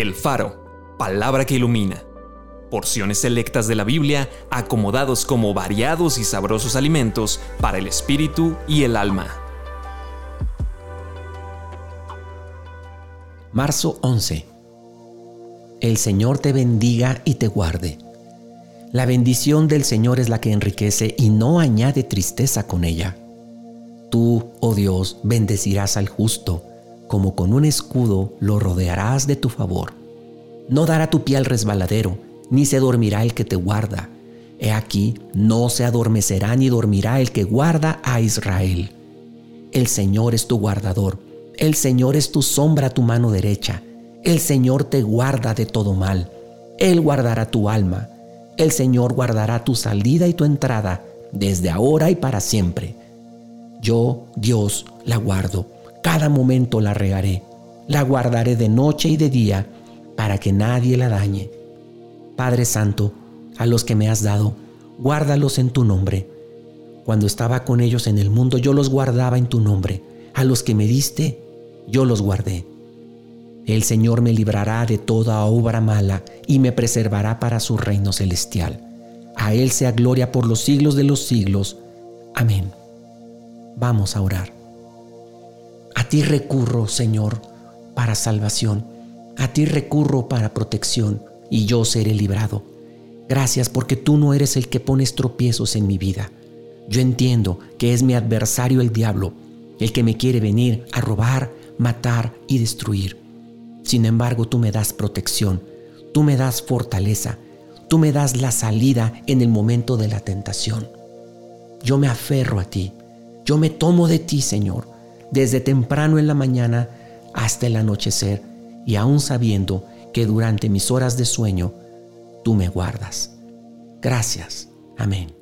El Faro, palabra que ilumina. Porciones selectas de la Biblia acomodados como variados y sabrosos alimentos para el espíritu y el alma. Marzo 11. El Señor te bendiga y te guarde. La bendición del Señor es la que enriquece y no añade tristeza con ella. Tú, oh Dios, bendecirás al justo como con un escudo lo rodearás de tu favor. No dará tu pie al resbaladero, ni se dormirá el que te guarda. He aquí, no se adormecerá ni dormirá el que guarda a Israel. El Señor es tu guardador, el Señor es tu sombra tu mano derecha, el Señor te guarda de todo mal, Él guardará tu alma, el Señor guardará tu salida y tu entrada, desde ahora y para siempre. Yo, Dios, la guardo cada momento la regaré, la guardaré de noche y de día para que nadie la dañe. Padre Santo, a los que me has dado, guárdalos en tu nombre. Cuando estaba con ellos en el mundo, yo los guardaba en tu nombre. A los que me diste, yo los guardé. El Señor me librará de toda obra mala y me preservará para su reino celestial. A Él sea gloria por los siglos de los siglos. Amén. Vamos a orar. A ti recurro, Señor, para salvación. A ti recurro para protección y yo seré librado. Gracias porque tú no eres el que pones tropiezos en mi vida. Yo entiendo que es mi adversario el diablo, el que me quiere venir a robar, matar y destruir. Sin embargo, tú me das protección, tú me das fortaleza, tú me das la salida en el momento de la tentación. Yo me aferro a ti, yo me tomo de ti, Señor desde temprano en la mañana hasta el anochecer, y aún sabiendo que durante mis horas de sueño tú me guardas. Gracias. Amén.